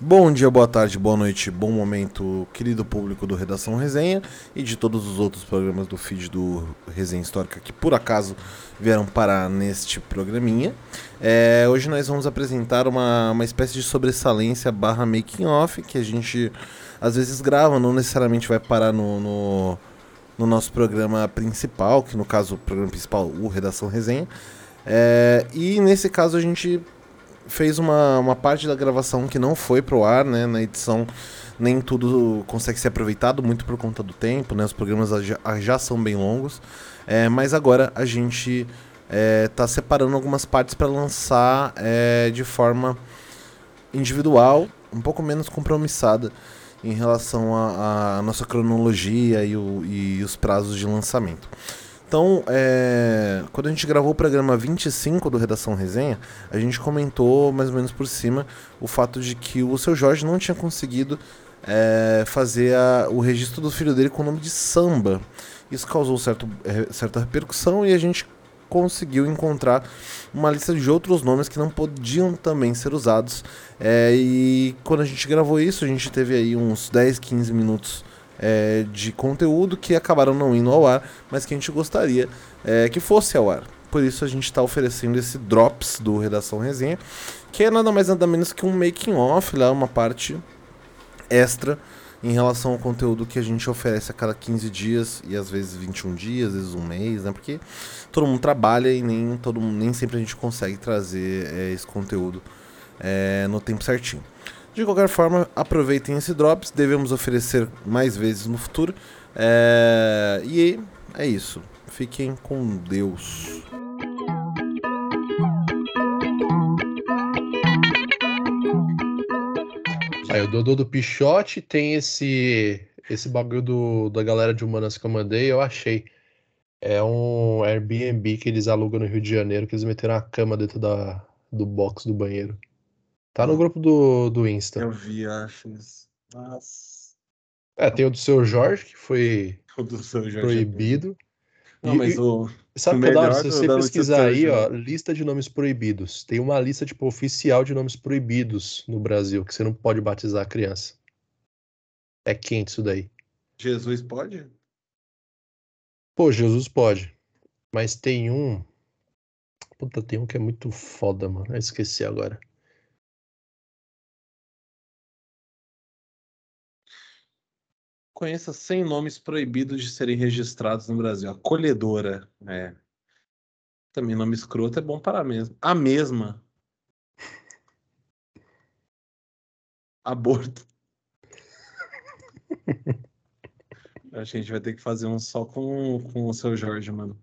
Bom dia, boa tarde, boa noite, bom momento, querido público do Redação Resenha e de todos os outros programas do feed do Resenha Histórica que por acaso vieram parar neste programinha. É, hoje nós vamos apresentar uma, uma espécie de sobressalência barra making off que a gente às vezes grava, não necessariamente vai parar no, no, no nosso programa principal, que no caso o programa principal, o Redação Resenha. É, e nesse caso a gente fez uma, uma parte da gravação que não foi pro ar, né? Na edição nem tudo consegue ser aproveitado, muito por conta do tempo, né? Os programas já, já são bem longos. É, mas agora a gente está é, separando algumas partes para lançar é, de forma individual, um pouco menos compromissada em relação à nossa cronologia e, o, e os prazos de lançamento. Então, é, quando a gente gravou o programa 25 do Redação Resenha, a gente comentou mais ou menos por cima o fato de que o seu Jorge não tinha conseguido é, fazer a, o registro do filho dele com o nome de Samba. Isso causou certo, é, certa repercussão e a gente conseguiu encontrar uma lista de outros nomes que não podiam também ser usados. É, e quando a gente gravou isso, a gente teve aí uns 10, 15 minutos é, de conteúdo que acabaram não indo ao ar, mas que a gente gostaria é, que fosse ao ar. Por isso a gente está oferecendo esse Drops do Redação Resenha, que é nada mais nada menos que um making off, lá, uma parte extra em relação ao conteúdo que a gente oferece a cada 15 dias e às vezes 21 dias, às vezes um mês, né? Porque todo mundo trabalha e nem, todo, nem sempre a gente consegue trazer é, esse conteúdo é, no tempo certinho. De qualquer forma, aproveitem esse Drops, devemos oferecer mais vezes no futuro. É... E é isso. Fiquem com Deus. Aí, o Dodô do Pichote tem esse esse bagulho do, da galera de humanas que eu mandei, eu achei. É um Airbnb que eles alugam no Rio de Janeiro, que eles meteram a cama dentro da, do box do banheiro. Tá no grupo do, do Insta. Eu vi, acho isso. Nossa. É, tem o do seu Jorge, que foi o do seu Jorge é proibido. Não, e, mas o. Sabe o que Se você pesquisar aí, ó, lista de nomes proibidos. Tem uma lista, tipo, oficial de nomes proibidos no Brasil, que você não pode batizar a criança. É quente isso daí. Jesus pode? Pô, Jesus pode. Mas tem um. Puta, tem um que é muito foda, mano. Eu esqueci agora. Conheça 100 nomes proibidos de serem registrados no Brasil. Acolhedora, é. Também nome escroto é bom para a mesma. A mesma. Aborto. A gente vai ter que fazer um só com, com o seu Jorge, mano.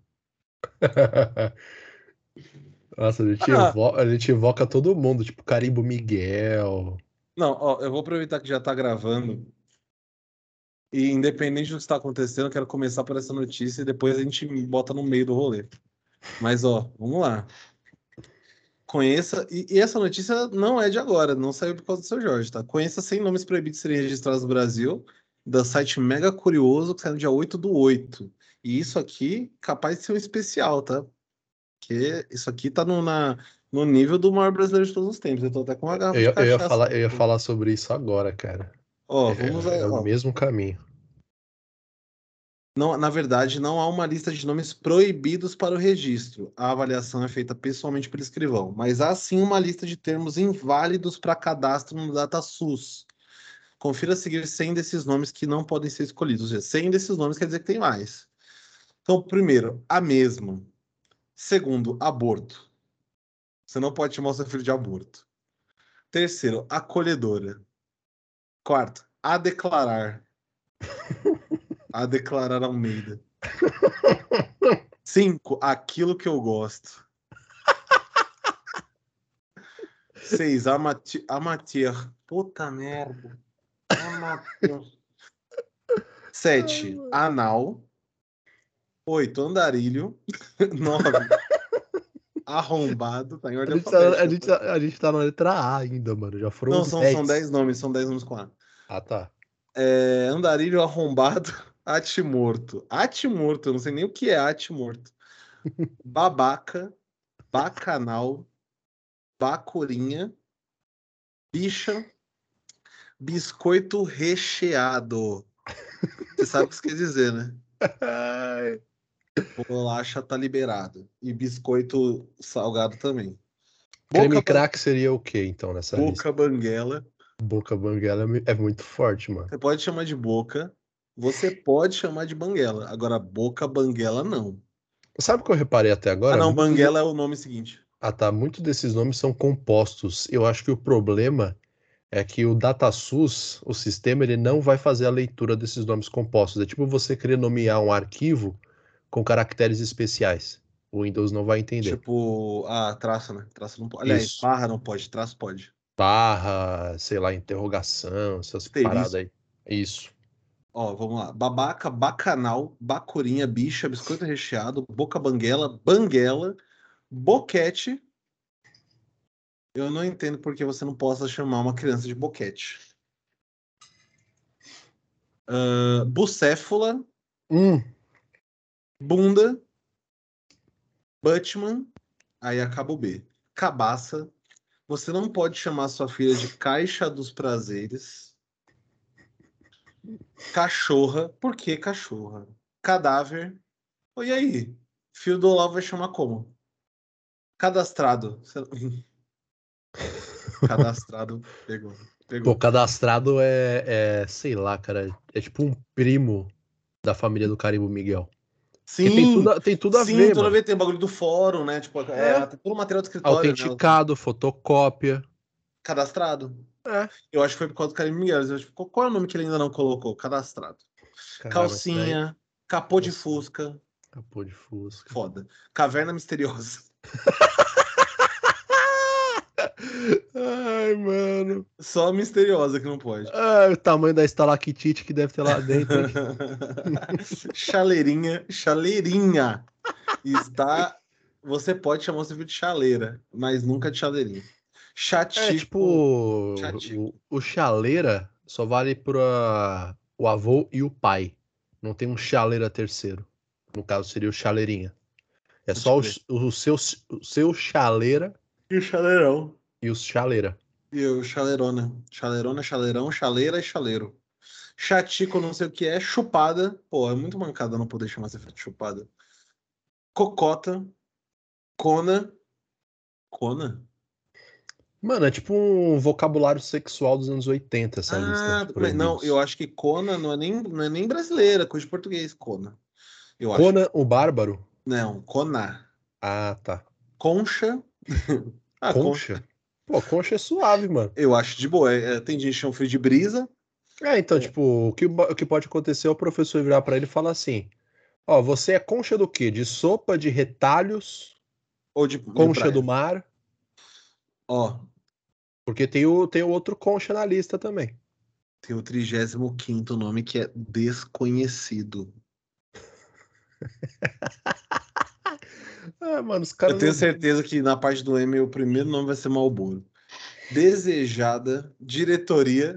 Nossa, a gente, ah. evoca, a gente evoca todo mundo, tipo Carimbo Miguel. Não, ó, eu vou aproveitar que já tá gravando e independente do que está acontecendo, eu quero começar por essa notícia e depois a gente bota no meio do rolê. Mas, ó, vamos lá. Conheça, e, e, essa notícia não é de agora, não saiu por causa do seu Jorge, tá? Conheça 100 nomes proibidos de serem registrados no Brasil, da site Mega Curioso, que saiu no dia 8 do 8. E isso aqui, capaz de ser um especial, tá? Porque isso aqui tá no, na, no nível do maior brasileiro de todos os tempos. Eu tô até com uma garrafa eu, eu, ia falar, eu ia falar sobre isso agora, cara. Ó, vamos é, é o mesmo caminho. Não, na verdade, não há uma lista de nomes proibidos para o registro. A avaliação é feita pessoalmente pelo escrivão, mas há sim uma lista de termos inválidos para cadastro no DataSUS. Confira a seguir 100 desses nomes que não podem ser escolhidos. Ou seja, 100 desses nomes quer dizer que tem mais. Então, primeiro, a mesma. Segundo, aborto. Você não pode chamar o seu filho de aborto. Terceiro, acolhedora. Quarto, a declarar. a declarar Almeida. Cinco, aquilo que eu gosto. Seis, amatir. amatir. Puta merda. Amateur. Sete, anal. Oito, andarilho. Nove, arrombado. Tá em ordem a, gente tá, a, gente, tá, a gente tá na letra A ainda, mano. Já foram Não, são, são dez nomes, são dez nomes com A. Ah, tá. É, andarilho arrombado, atimorto. Atimorto, eu não sei nem o que é atimorto. Babaca, bacanal, bacorinha, bicha, Biscoito recheado. Você sabe o que isso quer dizer, né? Bolacha tá liberado. E biscoito salgado também. Creme Boca, crack seria o que então nessa lista? boca banguela. Boca banguela é é muito forte, mano. Você pode chamar de boca. Você pode chamar de banguela. Agora, boca banguela, não. Sabe o que eu reparei até agora? ah, não, banguela é o nome seguinte. Ah, tá. Muitos desses nomes são compostos. Eu acho que o problema é que o DataSUS, o sistema, ele não vai fazer a leitura desses nomes compostos. É tipo você querer nomear um arquivo com caracteres especiais. O Windows não vai entender. Tipo, ah, traço, né? Traço não pode. Aliás, Isso. barra não pode, traço pode. Barra, sei lá, interrogação, essas Asterisco. paradas aí. Isso. Ó, vamos lá. Babaca, bacanal, bacurinha, bicha, biscoito recheado, boca banguela, banguela, boquete. Eu não entendo por que você não possa chamar uma criança de boquete. Ah, bucéfala, Hum, bunda, Batman, aí acaba o B. Cabaça. Você não pode chamar sua filha de caixa dos prazeres. Cachorra. Por que cachorra? Cadáver. E aí? Filho do Olavo vai chamar como? Cadastrado. Cadastrado. Pegou. Pegou. pô, cadastrado é, é, sei lá, cara. É tipo um primo da família do Carimbo Miguel. Sim. tem tudo, a- tem tudo a sim, ver, toda mano. vez tem bagulho do fórum, né? Tipo, é, É. tem todo o material do escritório. né? Autenticado, fotocópia. Cadastrado. É. Eu acho que foi por causa do Carimbo Miguel. Eu, tipo, qual- é o nome que ele ainda não colocou? Cadastrado. Caramba, Calcinha, capô de fusca. Capô de Fusca. Foda. Caverna misteriosa. Ai, mano. Só misteriosa que não pode. Ai, o tamanho da estalactite que deve ter lá dentro. chaleirinha, chaleirinha. Está. Você pode chamar seu filho de chaleira, mas nunca de chaleirinha. Chatico. É tipo. Chatico. O, o chaleira só vale para o avô e o pai. Não tem um chaleira terceiro. No caso, seria o chaleirinha. É Pode só o, o seu, o seu chaleira E o chaleirão. E os chaleira. E o chaleirona. Chaleirona, chaleirão, chaleira e chaleiro. Chatico, não sei o que é. Chupada. Pô, é muito mancada não poder chamar filho de chupada. Cocota. Cona. Cona? Mano, é tipo um vocabulário sexual dos anos 80, essa Ah, lista. mas não, eu acho que Kona não é nem, não é nem brasileira, coisa de português, Kona. Eu acho. Conan o Bárbaro? Não, Kona. Ah, tá. Concha. ah, concha. Concha? Pô, concha é suave, mano. Eu acho de boa. É, é, tem gente que chama filho de brisa. É, então, É. tipo, o que, o que pode acontecer é o professor virar pra ele e falar assim: Ó, você é concha do quê? De sopa, de retalhos, Ou de, de concha praia. do mar? Ó, Porque tem o, tem o outro concha na lista também. tem o 35 nome que é desconhecido. Ah, mano, os caras. Eu tenho certeza que na parte do M o primeiro nome vai ser Malboro. Desejada, diretoria.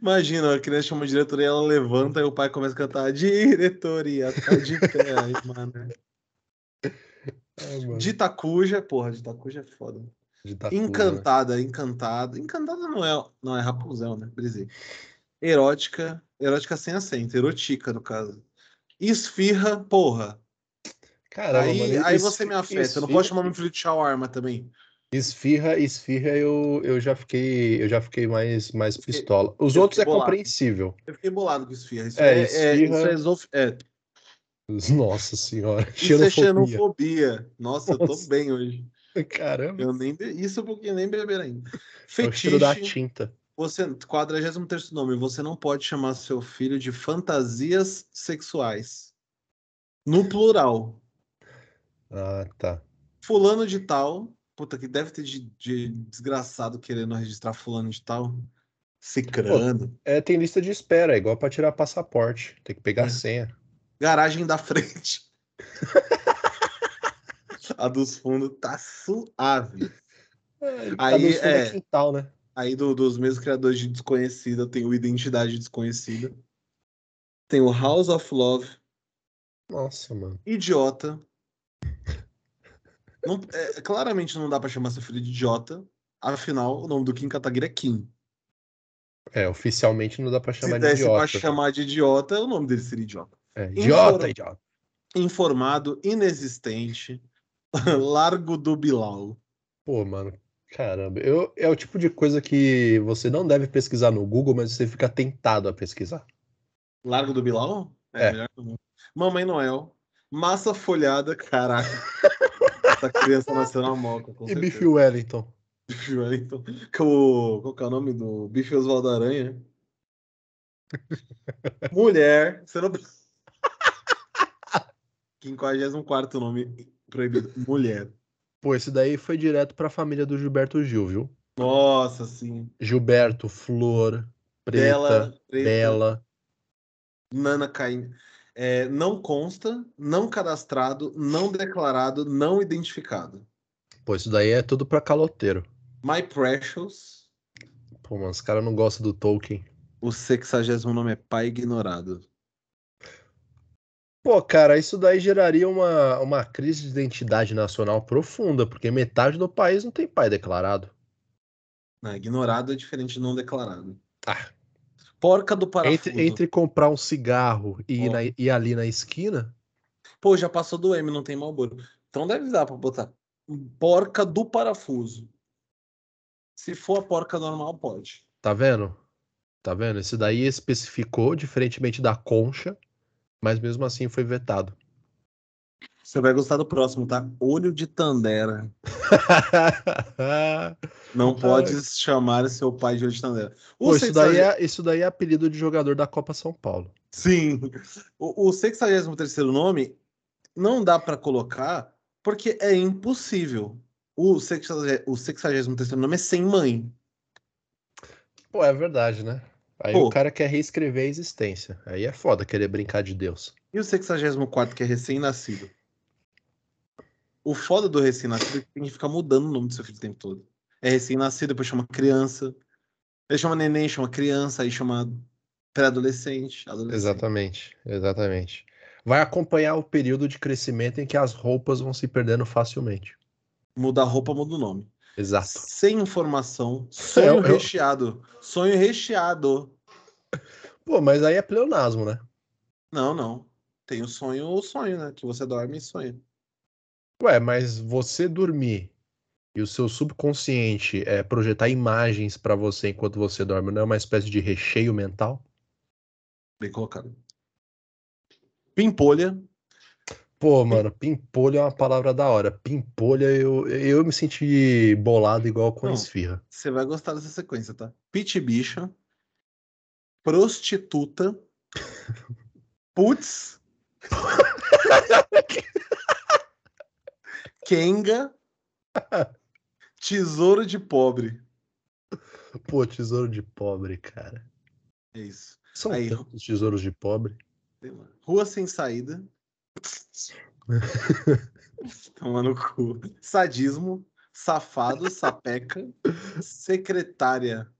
Imagina, a criança chama diretoria, ela levanta e o pai começa a cantar diretoria, tá de pé aí, mano. Ah, mano, Itacuja, porra, de Itacuja é foda. Encantada, encantada. Encantada não é, não é Rapunzel, né? Brisei. Erótica, erótica sem acento, erotica no caso. Esfirra, porra. Caramba, aí mano, aí você me afeta. Eu não esfirra- posso chamar meu filho de shawarma também. Esfirra, esfirra, eu, eu já fiquei, eu já fiquei mais, mais pistola. Os eu outros é bolado. compreensível. Eu fiquei bolado com esfirra. Isso É, é, é, esfirra- isso é, é, Nossa senhora, isso é xenofobia. xenofobia. Nossa, eu tô Nossa. bem hoje. Caramba, Eu nem be... Isso porque nem beber ainda. é o cheiro da Fetiche. tinta. Você, 43 nome, você não pode chamar seu filho de fantasias sexuais. No plural. Ah, tá. Fulano de tal. Puta, que deve ter de, de desgraçado querendo registrar fulano de tal. Cicrano. É, tem lista de espera, é igual pra tirar passaporte. Tem que pegar É. senha. Garagem da frente. A dos fundos tá suave. É, Aí, cada um é. quintal, né? Aí do- dos mesmos criadores de Desconhecida, tem o Identidade Desconhecida. Tem o House of Love. Nossa, mano. Idiota. Não- é, claramente não dá pra chamar seu filho de idiota. Afinal, o nome do Kim Kataguiri é Kim. É, oficialmente não dá pra chamar Se de desse pra idiota. chamar de idiota, o nome dele seria idiota. É, idiota, Infor- idiota. Informado, inexistente, largo do Bilal. Pô, mano, caramba. Eu, é o tipo de coisa que você não deve pesquisar no Google, mas você fica tentado a pesquisar. Largo do Bilal? É. melhor que não. Mamãe Noel. Massa folhada, caraca. Essa criança nasceu na moca, com E certeza. Bife Wellington? Bife Wellington. Que o- Qual que é o nome do Bife Oswaldo Aranha? Mulher. Você não... 54 nome proibido. Mulher. Pô, esse daí foi direto pra família do Gilberto Gil, viu? Nossa, sim. Gilberto, Flor, Preta, Bela, preta, Bela. Nana Caim. É, não consta, não cadastrado, não declarado, não identificado. Pô, isso daí é tudo pra caloteiro. My Precious. Pô, mano, os caras não gostam do Tolkien. O sexagésimo nome é Pai Ignorado. Pô, cara, isso daí geraria uma, uma crise de identidade nacional profunda, porque metade do país não tem pai declarado. Não, ignorado é diferente de não declarado. Ah. Porca do parafuso. Entre, entre comprar um cigarro e ir, na- ir ali na esquina, Pô, já passou do M, não tem Malboro. Então deve dar pra botar. Porca do parafuso. Se for a porca normal, pode. tá vendo? Tá vendo? Esse daí especificou, diferentemente da concha, mas mesmo assim foi vetado. Você vai gostar do próximo, tá? Olho de Tandera. Não pode chamar seu pai de olho de Tandera. Pô, isso daí, é, isso daí é apelido de jogador da Copa São Paulo. Sim. O, o 63 nome não dá pra colocar porque é impossível. O 63 o 63 nome é sem mãe. Pô, é verdade, né? Aí Pô. o cara quer reescrever a existência. Aí é foda querer brincar de Deus. E o 64 que é recém-nascido? O foda do recém-nascido é que tem que ficar mudando o nome do seu filho o tempo todo. É recém-nascido, depois chama criança. Ele chama neném, chama criança, aí chama pré-adolescente, adolescente. Exatamente, exatamente. Vai acompanhar o período de crescimento em que as roupas vão se perdendo facilmente. Muda a roupa, muda o nome. Exato. Sem informação, sonho Eu- eu- recheado. Sonho recheado. Pô, mas aí é pleonasmo, né? Não, não. Tem o sonho, o sonho, né? Que você dorme e sonha. Ué, mas você dormir e o seu subconsciente é projetar imagens pra você enquanto você dorme, não é uma espécie de recheio mental? Bem colocado. Pimpolha. Pô, mano, pimpolho é uma palavra da hora. Pimpolha, eu, eu me senti bolado igual com Não. esfirra. Você vai gostar dessa sequência, tá? Pit bicha. Prostituta. Putz. Kenga. Tesouro de pobre. Pô, tesouro de pobre, cara. É isso. São Aí. tantos tesouros de pobre. Rua sem saída. Toma no cu. Sadismo. Safado, sapeca. Secretária.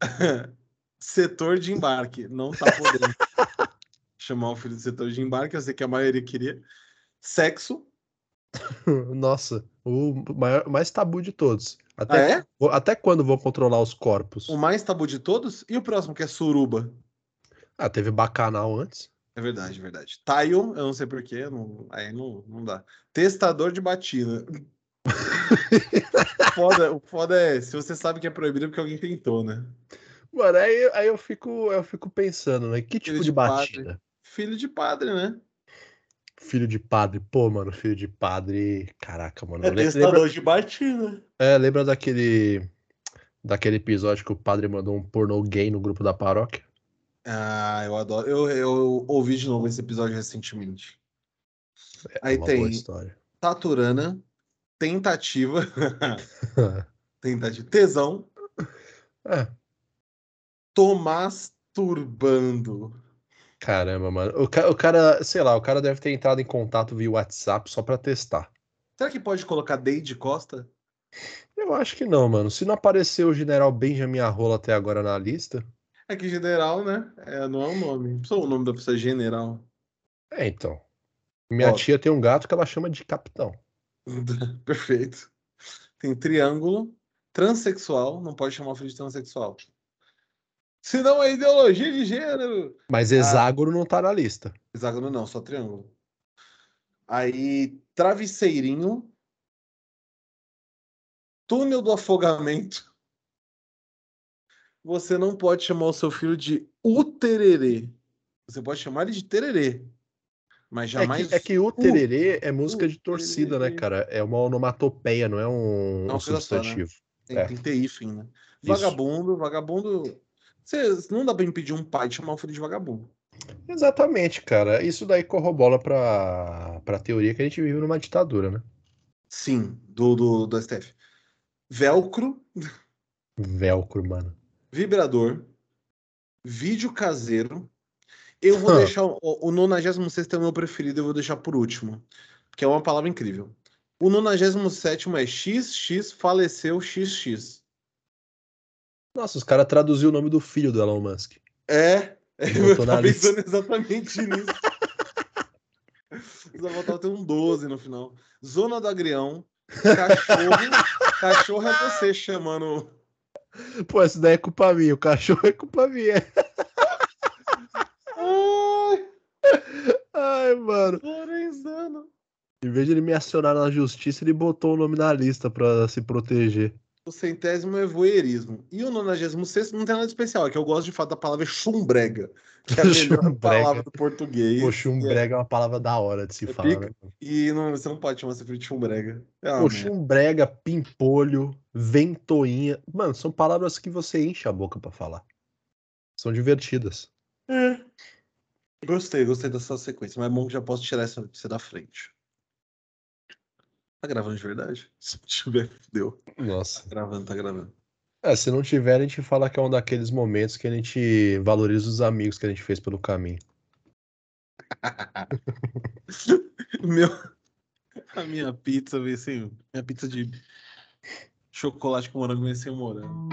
setor de embarque. Não tá podendo chamar o filho do setor de embarque. Eu sei que a maioria queria. Sexo. Nossa, o maior, mais tabu de todos. Ah, Até, é? até quando vão controlar os corpos? O mais tabu de todos. E o próximo, que é suruba. Ah, teve bacanal antes. É verdade, é verdade. Taio, eu não sei porquê, não, aí não, não dá. Testador de batina. foda, o foda é, se você sabe que é proibido, é porque alguém tentou, né? Mano, aí, aí eu, fico, eu fico pensando, né? Que tipo Filho de de padre. batida? Filho de padre, né? Filho de padre. Pô, mano, filho de padre. Caraca, mano. É testador lembra, de batina. é, lembra daquele. Daquele episódio que o padre mandou um pornô gay no grupo da paróquia? Ah, eu adoro. Eu, eu ouvi de novo esse episódio recentemente. É Aí uma tem- boa história. Taturana, tentativa, tentativa, tesão, é, Tomás Turbando. Caramba, mano. O, ca- o cara, sei lá, o cara deve ter entrado em contato via WhatsApp só pra testar. Será que pode colocar Deide Costa? Eu acho que não, mano. Se não apareceu o general Benjamin Arrola até agora na lista. É que general, né? É, não é o nome. Só o nome da pessoa é general. É, então. Minha Ó. tia tem um gato que ela chama de capitão. Perfeito. Tem triângulo, Transexual, não pode chamar o filho de transexual. Senão é ideologia de gênero. Mas hexágono não tá na lista. Hexágono não, só triângulo. Aí, travesseirinho. Túnel do afogamento. Você não pode chamar o seu filho de utererê. Você pode chamar ele de tererê. Mas É jamais. que, é que o tererê é música de torcida, né, cara? É uma onomatopeia, não é um, É uma um coisa só, né? substantivo. Tem, É. tem que ter hífen, né? Isso. Vagabundo, Você, não dá pra impedir um pai de chamar o filho de vagabundo. Exatamente, cara. Isso daí corrobora pra, pra teoria que a gente vive numa ditadura, né? Sim, do, do, do STF. Velcro, Velcro, mano. vibrador, vídeo caseiro. Eu vou deixar. O, o 96 é o meu preferido, eu vou deixar por último. Que é uma palavra incrível. O 97 é XX faleceu XX. Nossa, os caras traduziu o nome do filho do Elon Musk. É, eu tava pensando exatamente nisso. Só faltava ter um 12 no final. Zona do Agrião. Cachorro. cachorro é você chamando. Pô, essa daí é culpa minha. O cachorro é culpa minha. Ai, Ai, mano. Lorenzano. Em vez de ele me acionar na justiça, ele botou o nome na lista pra se proteger. O centésimo é voyeurismo. E o 96 não tem nada especial. É que eu gosto de falar da palavra chumbrega. Que é a melhor Chumbrega. palavra do português. Pô, chumbrega é uma palavra da hora de se É falar, né? E não, você não pode chamar seu filho de chumbrega. É Pô, chumbrega, pimpolho, ventoinha. Mano, são palavras que você enche a boca pra falar. São divertidas. É. Gostei, gostei dessa sequência. Mas é bom que já posso tirar essa notícia da frente. Tá gravando de verdade? Se tiver, deu. Nossa. Tá gravando, tá gravando. É, se não tiver, a gente fala que é um daqueles momentos que a gente valoriza os amigos que a gente fez pelo caminho. Meu, a minha pizza veio sem. Minha pizza de chocolate com morango veio sem morango.